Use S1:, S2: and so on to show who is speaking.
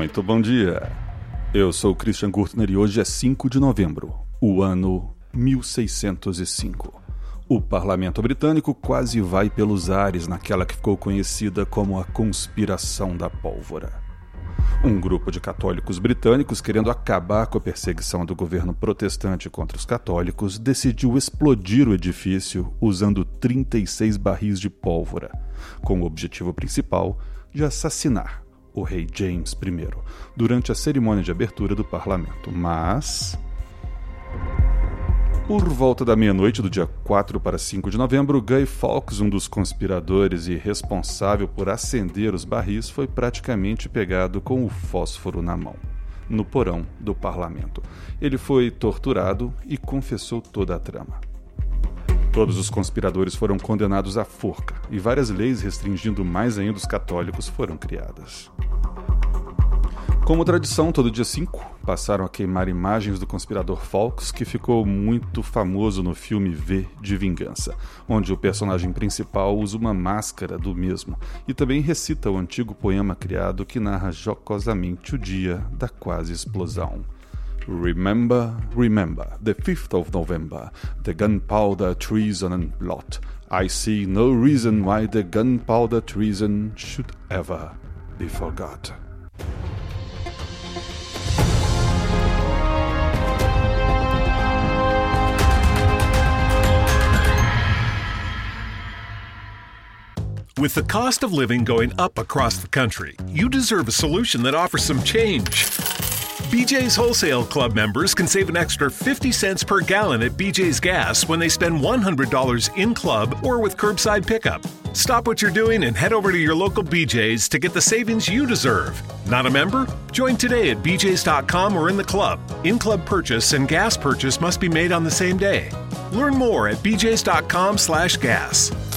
S1: Muito bom dia. Eu sou Christian Gurtner e hoje é 5 de novembro, o ano 1605. O parlamento britânico quase vai pelos ares naquela que ficou conhecida como a Conspiração da Pólvora. Um grupo de católicos britânicos, querendo acabar com a perseguição do governo protestante contra os católicos, decidiu explodir o edifício usando 36 barris de pólvora, com o objetivo principal de assassinar o rei James I, durante a cerimônia de abertura do parlamento. Mas. Por volta da meia-noite do dia 4 para 5 de novembro, Guy Fawkes, um dos conspiradores e responsável por acender os barris, foi praticamente pegado com o fósforo na mão, no porão do parlamento. Ele foi torturado e confessou toda a trama. Todos os conspiradores foram condenados à forca e várias leis restringindo mais ainda os católicos foram criadas. Como tradição, todo dia 5 passaram a queimar imagens do conspirador Fawkes, que ficou muito famoso no filme V de Vingança, onde o personagem principal usa uma máscara do mesmo e também recita o antigo poema criado que narra jocosamente o dia da quase explosão. Remember, remember, the 5th of November, the gunpowder treason and plot. I see no reason why the gunpowder treason should ever be forgot.
S2: With the cost of living going up across the country, you deserve a solution that offers some change. BJ's Wholesale Club members can save an extra 50 cents per gallon at BJ's Gas when they spend $100 in club or with curbside pickup. Stop what you're doing and head over to your local BJ's to get the savings you deserve. Not a member? Join today at BJ's.com or in the club. In club purchase and gas purchase must be made on the same day. Learn more at BJ's.com slash gas.